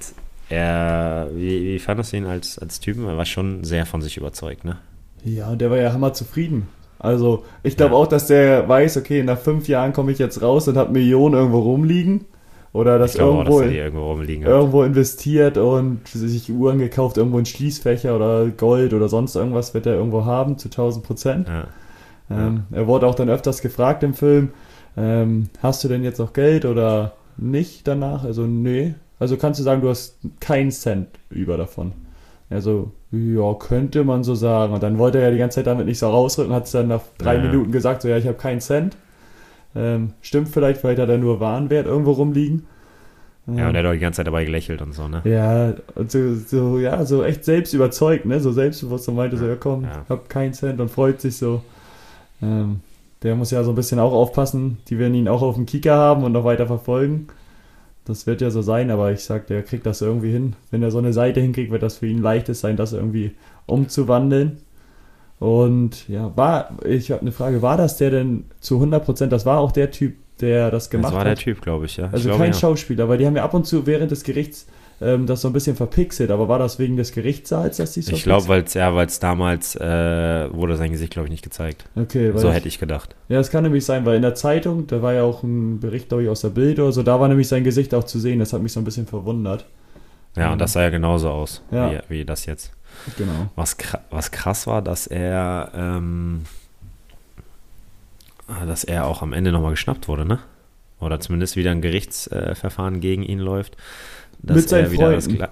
er, wie, wie fandest du ihn als, als Typen? Er war schon sehr von sich überzeugt, ne? Ja, und der war ja hammer zufrieden. Also ich glaube ja. auch, dass der weiß, okay, nach fünf Jahren komme ich jetzt raus und habe Millionen irgendwo rumliegen. Oder dass irgendwo, auch, dass irgendwo, irgendwo investiert und sich Uhren gekauft, irgendwo in Schließfächer oder Gold oder sonst irgendwas wird er irgendwo haben zu 1000 Prozent. Ja. Ähm, ja. Er wurde auch dann öfters gefragt im Film, ähm, hast du denn jetzt noch Geld oder nicht danach? Also nee. Also kannst du sagen, du hast keinen Cent über davon. Also, ja, könnte man so sagen. Und dann wollte er ja die ganze Zeit damit nicht so rausrücken, hat es dann nach drei ja. Minuten gesagt, so ja, ich habe keinen Cent. Ähm, stimmt vielleicht, vielleicht hat er nur Warenwert irgendwo rumliegen. Ja, und er hat auch die ganze Zeit dabei gelächelt und so, ne? Ja, und so, so, ja, so echt selbst überzeugt, ne? So selbstbewusst und meinte so, ja komm, ja. hab keinen Cent und freut sich so. Ähm, der muss ja so ein bisschen auch aufpassen. Die werden ihn auch auf dem Kicker haben und noch weiter verfolgen. Das wird ja so sein, aber ich sag, der kriegt das irgendwie hin. Wenn er so eine Seite hinkriegt, wird das für ihn leichtes sein, das irgendwie umzuwandeln. Und ja, war, ich habe eine Frage, war das der denn zu 100%, das war auch der Typ, der das gemacht hat? Das war der Typ, glaube ich, ja. Also ich kein ja. Schauspieler, weil die haben ja ab und zu während des Gerichts ähm, das so ein bisschen verpixelt, aber war das wegen des Gerichtssaals, dass die so Ich glaube, weil es ja, weil's damals äh, wurde sein Gesicht, glaube ich, nicht gezeigt. Okay, So ich, hätte ich gedacht. Ja, das kann nämlich sein, weil in der Zeitung, da war ja auch ein Bericht, glaube ich, aus der Bild oder so, da war nämlich sein Gesicht auch zu sehen, das hat mich so ein bisschen verwundert. Ja, und das sah ja genauso aus, ja. wie, wie das jetzt. Genau. Was, was krass war, dass er, ähm, dass er auch am Ende nochmal geschnappt wurde, ne? Oder zumindest wieder ein Gerichtsverfahren äh, gegen ihn läuft. Dass Mit er wieder Freunden. das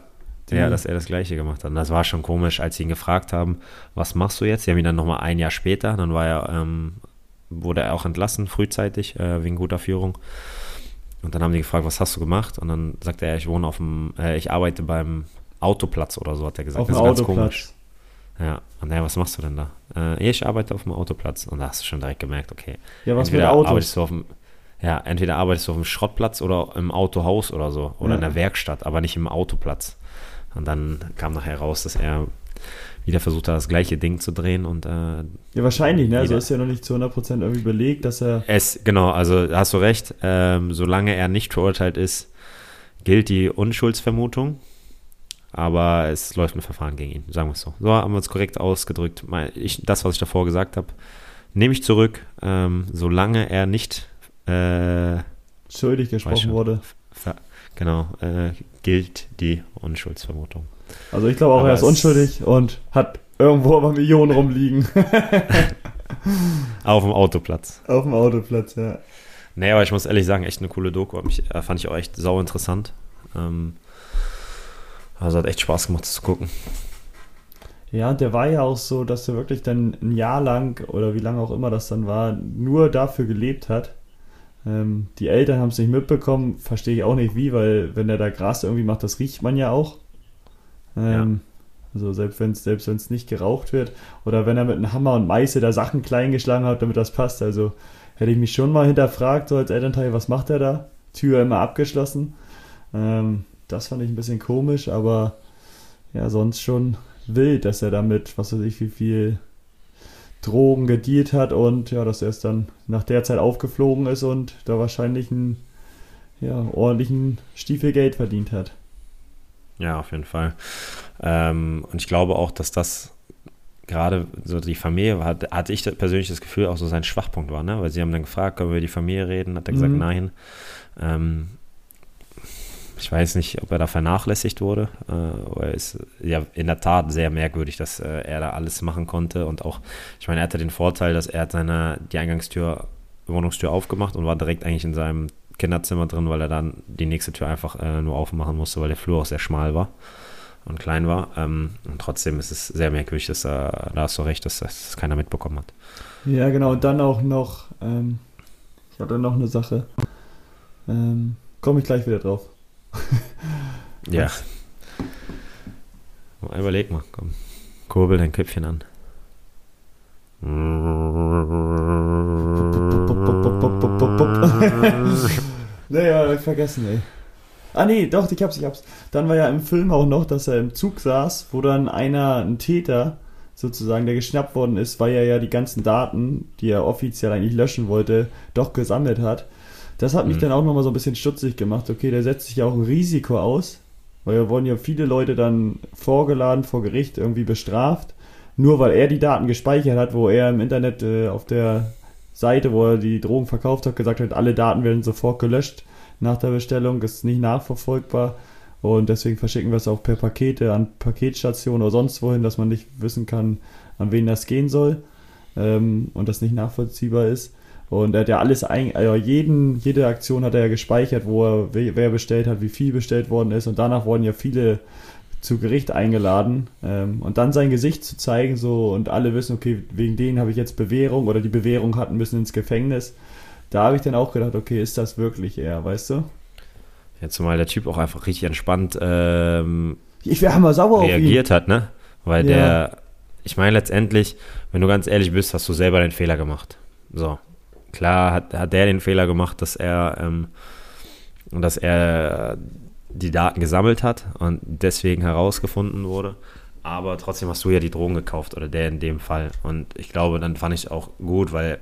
ja, dass er das Gleiche gemacht hat. Und das war schon komisch, als sie ihn gefragt haben, was machst du jetzt? Sie haben ihn dann nochmal ein Jahr später, dann war er, ähm, wurde er auch entlassen, frühzeitig, äh, wegen guter Führung. Und dann haben die gefragt, was hast du gemacht? Und dann sagte er, ich wohne auf dem, äh, ich arbeite beim Autoplatz oder so, hat er gesagt. Auf das ist ganz komisch. Ja, und naja, was machst du denn da? Äh, ich arbeite auf dem Autoplatz. Und da hast du schon direkt gemerkt, okay. Ja, was für Autos? arbeitest du auf dem, ja, entweder arbeitest du auf dem Schrottplatz oder im Autohaus oder so. Oder ja. in der Werkstatt, aber nicht im Autoplatz. Und dann kam nachher raus, dass er wieder versucht hat, das gleiche Ding zu drehen und äh, Ja, wahrscheinlich, ne? Also ist ja noch nicht zu 100% irgendwie belegt, dass er... Es, genau, also hast du recht, ähm, solange er nicht verurteilt ist, gilt die Unschuldsvermutung aber es läuft ein Verfahren gegen ihn, sagen wir es so. So haben wir es korrekt ausgedrückt. Ich, das, was ich davor gesagt habe, nehme ich zurück, ähm, solange er nicht äh, schuldig gesprochen schon, wurde. Genau, äh, gilt die Unschuldsvermutung. Also ich glaube auch, aber er ist unschuldig und hat irgendwo aber Millionen rumliegen. Auf dem Autoplatz. Auf dem Autoplatz, ja. Nee, aber ich muss ehrlich sagen, echt eine coole Doku. Äh, fand ich auch echt sau interessant. Ähm, also hat echt Spaß gemacht, das zu gucken. Ja, der war ja auch so, dass er wirklich dann ein Jahr lang oder wie lange auch immer das dann war, nur dafür gelebt hat. Ähm, die Eltern haben es nicht mitbekommen, verstehe ich auch nicht wie, weil wenn er da Gras irgendwie macht, das riecht man ja auch. Ähm, ja. Also selbst wenn es selbst nicht geraucht wird oder wenn er mit einem Hammer und Meißel da Sachen klein geschlagen hat, damit das passt. Also hätte ich mich schon mal hinterfragt, so als Elternteil, was macht er da? Tür immer abgeschlossen. Ähm, das fand ich ein bisschen komisch, aber ja, sonst schon wild, dass er damit, was weiß ich, wie viel Drogen gedealt hat und ja, dass er es dann nach der Zeit aufgeflogen ist und da wahrscheinlich einen ja, ordentlichen Stiefel Geld verdient hat. Ja, auf jeden Fall. Ähm, und ich glaube auch, dass das gerade so die Familie hat, hatte ich persönlich das Gefühl, auch so sein Schwachpunkt war, ne? Weil sie haben dann gefragt, können wir über die Familie reden? Hat er gesagt, mhm. nein. Ähm, ich weiß nicht, ob er da vernachlässigt wurde. Äh, er ist ja in der Tat sehr merkwürdig, dass äh, er da alles machen konnte. Und auch, ich meine, er hatte den Vorteil, dass er seine, die Eingangstür, Wohnungstür aufgemacht und war direkt eigentlich in seinem Kinderzimmer drin, weil er dann die nächste Tür einfach äh, nur aufmachen musste, weil der Flur auch sehr schmal war und klein war. Ähm, und trotzdem ist es sehr merkwürdig, dass er, da hast du recht, dass das keiner mitbekommen hat. Ja, genau. Und dann auch noch, ähm, ich hatte noch eine Sache. Ähm, Komme ich gleich wieder drauf ja. Überleg mal, komm. Kurbel dein Köpfchen an. naja, ich vergessen, ey. Ah nee, doch, ich hab's, ich hab's. Dann war ja im Film auch noch, dass er im Zug saß, wo dann einer, ein Täter, sozusagen, der geschnappt worden ist, weil er ja die ganzen Daten, die er offiziell eigentlich löschen wollte, doch gesammelt hat. Das hat mich mhm. dann auch nochmal so ein bisschen stutzig gemacht. Okay, der setzt sich ja auch ein Risiko aus, weil da wurden ja viele Leute dann vorgeladen, vor Gericht irgendwie bestraft. nur weil er die Daten gespeichert hat, wo er im Internet äh, auf der Seite, wo er die Drogen verkauft hat, gesagt hat, alle Daten werden sofort gelöscht nach der Bestellung, ist nicht nachverfolgbar. Und deswegen verschicken wir es auch per Pakete an Paketstationen oder sonst wohin, dass man nicht wissen kann, an wen das gehen soll ähm, und das nicht nachvollziehbar ist. Und er hat ja alles, ein, also jeden, jede Aktion hat er ja gespeichert, wo er, wer bestellt hat, wie viel bestellt worden ist. Und danach wurden ja viele zu Gericht eingeladen. Ähm, und dann sein Gesicht zu zeigen, so und alle wissen, okay, wegen denen habe ich jetzt Bewährung oder die Bewährung hatten müssen ins Gefängnis. Da habe ich dann auch gedacht, okay, ist das wirklich er, weißt du? Ja, zumal der Typ auch einfach richtig entspannt ähm, ich wäre hammer sauer reagiert hat, ne? Weil ja. der, ich meine letztendlich, wenn du ganz ehrlich bist, hast du selber den Fehler gemacht. So. Klar hat, hat der den Fehler gemacht, dass er, ähm, dass er die Daten gesammelt hat und deswegen herausgefunden wurde. Aber trotzdem hast du ja die Drogen gekauft oder der in dem Fall. Und ich glaube, dann fand ich auch gut, weil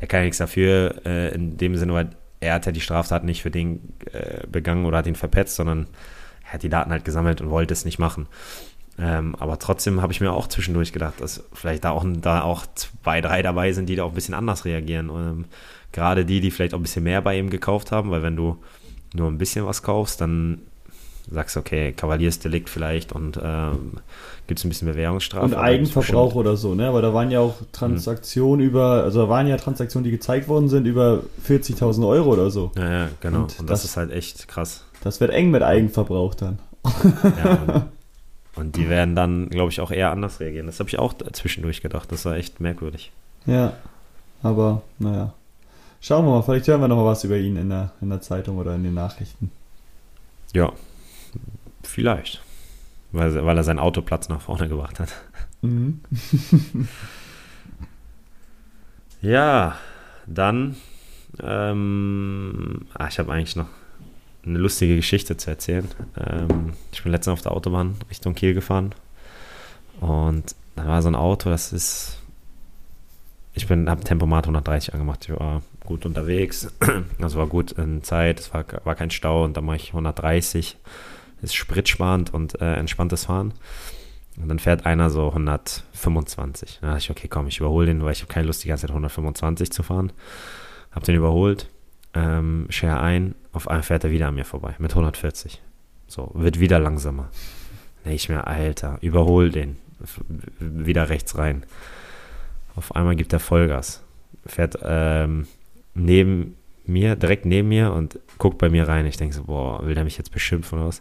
der kann ja nichts dafür, äh, in dem Sinne, weil er hat ja die Straftat nicht für den äh, begangen oder hat ihn verpetzt, sondern er hat die Daten halt gesammelt und wollte es nicht machen. Ähm, aber trotzdem habe ich mir auch zwischendurch gedacht, dass vielleicht da auch, da auch zwei, drei dabei sind, die da auch ein bisschen anders reagieren. Ähm, gerade die, die vielleicht auch ein bisschen mehr bei ihm gekauft haben, weil wenn du nur ein bisschen was kaufst, dann sagst du, okay, Kavaliersdelikt vielleicht und ähm, gibt es ein bisschen Bewährungsstrafe. Und Eigenverbrauch oder so, ne? Aber da waren ja auch Transaktionen mhm. über, also da waren ja Transaktionen, die gezeigt worden sind, über 40.000 Euro oder so. Ja, ja genau. Und, und das, das, ist halt echt krass. Das wird eng mit Eigenverbrauch dann. Ja, und, die werden dann, glaube ich, auch eher anders reagieren. Das habe ich auch zwischendurch gedacht. Das war echt merkwürdig. Ja, aber naja. Schauen wir mal, vielleicht hören wir noch mal was über ihn in der, in der Zeitung oder in den Nachrichten. Ja, vielleicht. Weil, weil er seinen Autoplatz nach vorne gebracht hat. Mhm. ja, dann. Ähm, ah, ich habe eigentlich noch eine lustige Geschichte zu erzählen. Ähm, ich bin letztens auf der Autobahn Richtung Kiel gefahren und da war so ein Auto, das ist. Ich bin, habe Tempomat 130 angemacht. Ich war gut unterwegs. Also war gut in Zeit, es war, war kein Stau und dann mache ich 130 ist spritsparend und äh, entspanntes Fahren. Und dann fährt einer so 125. Da dachte ich, okay, komm, ich überhole den, weil ich habe keine Lust, die ganze Zeit 125 zu fahren. Hab den überholt, ähm, share ein, auf einmal fährt er wieder an mir vorbei mit 140. So, wird wieder langsamer. Nee, ich mir, Alter, überhol den. Wieder rechts rein. Auf einmal gibt er Vollgas. Fährt ähm, neben mir, direkt neben mir und guckt bei mir rein. Ich denke so, boah, will der mich jetzt beschimpfen oder was?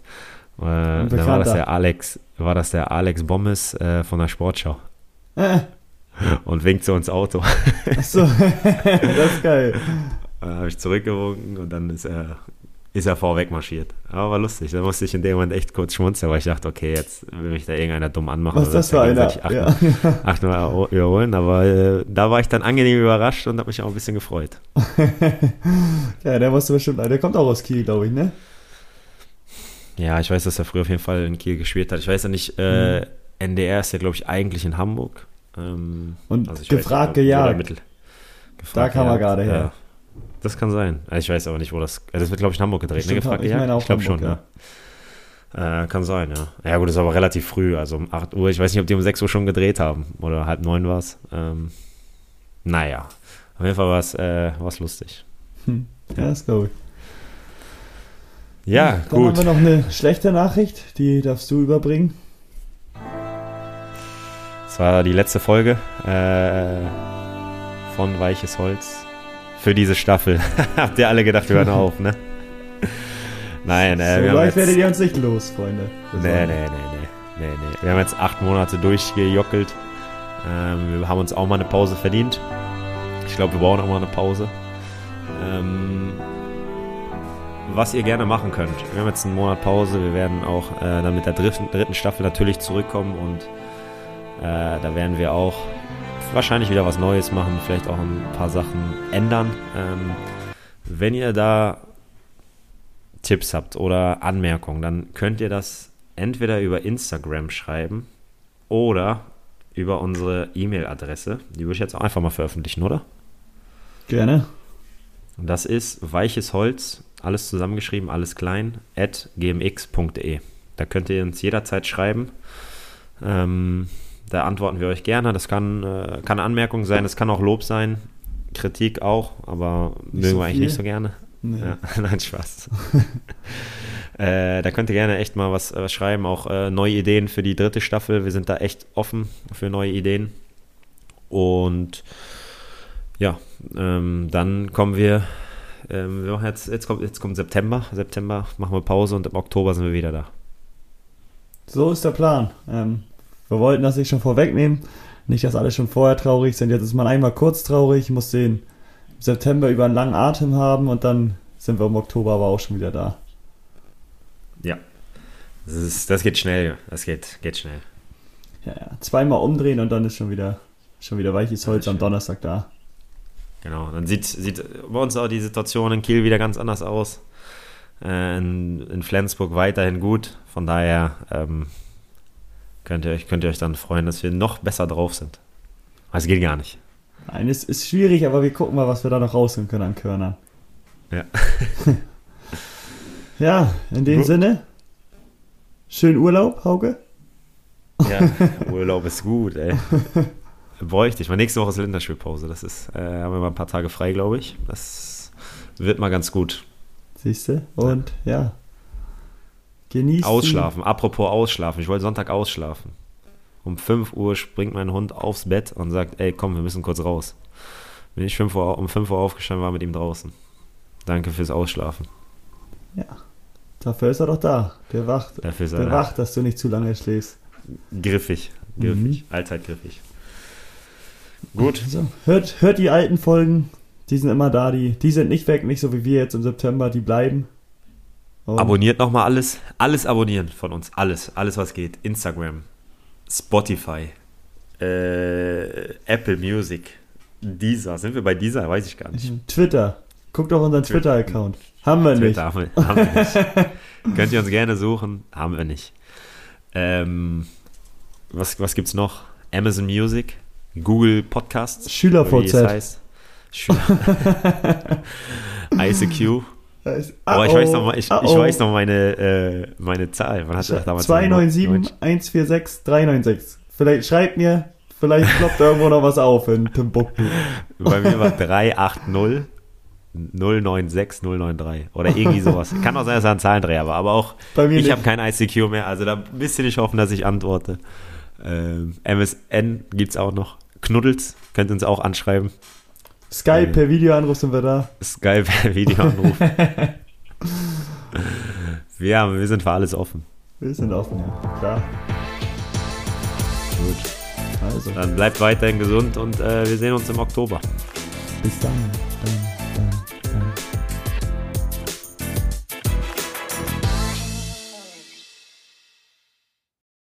Äh, dann war das der Alex, war das der Alex Bommes äh, von der Sportschau. Äh. Und winkt so ins Auto. Achso, das ist geil. Dann habe ich zurückgewunken und dann ist er ist er vorweg marschiert. Aber war lustig. Da musste ich in dem Moment echt kurz schmunzeln, weil ich dachte, okay, jetzt will mich da irgendeiner dumm anmachen. Was ist das für einer? Acht, ja. achtmal überholen. Aber äh, da war ich dann angenehm überrascht und habe mich auch ein bisschen gefreut. ja, der musste bestimmt, der kommt auch aus Kiel, glaube ich, ne? Ja, ich weiß, dass er früher auf jeden Fall in Kiel gespielt hat. Ich weiß ja nicht, äh, mhm. NDR ist ja, glaube ich, eigentlich in Hamburg. Ähm, und also gefragt, gejagt. Da kam er gerade her. Ja. Das kann sein. Also ich weiß aber nicht, wo das. Also das wird, glaube ich, in Hamburg gedreht. Ne, gefragt, ich ja? meine auch ich glaube schon, ja. ja. Äh, kann sein, ja. Ja, gut, das ist aber relativ früh. Also um 8 Uhr. Ich weiß nicht, ob die um 6 Uhr schon gedreht haben. Oder halb neun war es. Ähm, naja. Auf jeden Fall war es äh, lustig. Hm. Ja, das glaube ich. Ja, Dann gut. Dann haben wir noch eine schlechte Nachricht. Die darfst du überbringen. Das war die letzte Folge äh, von Weiches Holz für diese Staffel. Habt ihr alle gedacht, wir hören auf, ne? Nein, äh, so wir leicht werdet ihr uns nicht los, Freunde. Nee, nee, nee, nee, nee, nee. Wir haben jetzt acht Monate durchgejockelt. Ähm, wir haben uns auch mal eine Pause verdient. Ich glaube, wir brauchen auch mal eine Pause. Ähm, was ihr gerne machen könnt. Wir haben jetzt einen Monat Pause. Wir werden auch äh, dann mit der dritten, dritten Staffel natürlich zurückkommen und äh, da werden wir auch wahrscheinlich wieder was Neues machen, vielleicht auch ein paar Sachen ändern. Ähm, wenn ihr da Tipps habt oder Anmerkungen, dann könnt ihr das entweder über Instagram schreiben oder über unsere E-Mail-Adresse. Die würde ich jetzt auch einfach mal veröffentlichen, oder? Gerne. Das ist weiches Holz, alles zusammengeschrieben, alles klein, at gmx.de. Da könnt ihr uns jederzeit schreiben. Ähm, Da antworten wir euch gerne. Das kann, äh, kann Anmerkung sein, das kann auch Lob sein, Kritik auch, aber nicht mögen so wir eigentlich nicht so gerne. Nee. Ja, nein, Spaß. äh, da könnt ihr gerne echt mal was, was schreiben, auch äh, neue Ideen für die dritte Staffel. Wir sind da echt offen für neue Ideen. Und ja, ähm, dann kommen wir, ähm, wir jetzt, jetzt, kommt, jetzt kommt September. September machen wir Pause und im Oktober sind wir wieder da. So ist der Plan. Ähm, wir wollten das nicht schon vorwegnehmen. Nicht, dass alle schon vorher traurig sind. Jetzt ist man einmal kurz traurig, muss den September über einen langen Atem haben und dann sind wir im Oktober aber auch schon wieder da. Ja. Das, ist, das geht schnell. Das geht, geht schnell. Ja, ja. Zweimal umdrehen und dann ist schon wieder, schon wieder weiches Holz am Donnerstag da. Genau, dann sieht, sieht bei uns auch die Situation in Kiel wieder ganz anders aus. Äh, in, in Flensburg weiterhin gut. Von daher ähm, könnt, ihr euch, könnt ihr euch dann freuen, dass wir noch besser drauf sind. Es geht gar nicht. Nein, es ist schwierig, aber wir gucken mal, was wir da noch rausholen können an Körnern. Ja. ja, in dem gut. Sinne, schönen Urlaub, Hauke. Ja, Urlaub ist gut, ey. Bräuchte ich. Mal nächste Woche ist Länderspielpause. Das ist, äh, haben wir mal ein paar Tage frei, glaube ich. Das wird mal ganz gut. Siehst du? Und ja. ja. Genießt. Ausschlafen. Die. Apropos ausschlafen. Ich wollte Sonntag ausschlafen. Um 5 Uhr springt mein Hund aufs Bett und sagt, ey, komm, wir müssen kurz raus. Bin ich 5 Uhr, um 5 Uhr aufgestanden, war mit ihm draußen. Danke fürs Ausschlafen. Ja. Dafür ist er doch da. Der wacht. Dafür ist er der da. wacht, dass du nicht zu lange schläfst. Griffig. Griffig. Mhm. Allzeit griffig. Gut. Also, hört, hört die alten Folgen. Die sind immer da. Die, die sind nicht weg. Nicht so wie wir jetzt im September. Die bleiben. Und Abonniert nochmal alles. Alles abonnieren von uns. Alles. Alles, was geht. Instagram. Spotify. Äh, Apple Music. Dieser. Sind wir bei dieser? Weiß ich gar nicht. Twitter. Guckt doch unseren Twitter-Account. Haben wir nicht. Twitter haben wir, haben wir nicht. Könnt ihr uns gerne suchen. Haben wir nicht. Ähm, was, was gibt's noch? Amazon Music. Google Podcasts. SchülerVZ. Schüler. ICQ. Oh, ich weiß noch, ich, ich weiß noch meine, äh, meine Zahl. Man hatte damals 297 146 396. Vielleicht schreibt mir, vielleicht ploppt irgendwo noch was auf in Timbuktu. Bei mir war 380 096 093 oder irgendwie sowas. Kann auch sein, dass er ein Zahlendreher war, aber auch ich habe kein ICQ mehr, also da bist du nicht hoffen, dass ich antworte. Ähm, MSN gibt es auch noch. Knuddels, könnt ihr uns auch anschreiben. Skype ähm, per Videoanruf sind wir da. Skype per Videoanruf. ja, wir sind für alles offen. Wir sind offen, ja. Klar. Gut. Also. Dann bleibt weiterhin gesund und äh, wir sehen uns im Oktober. Bis dann. dann, dann.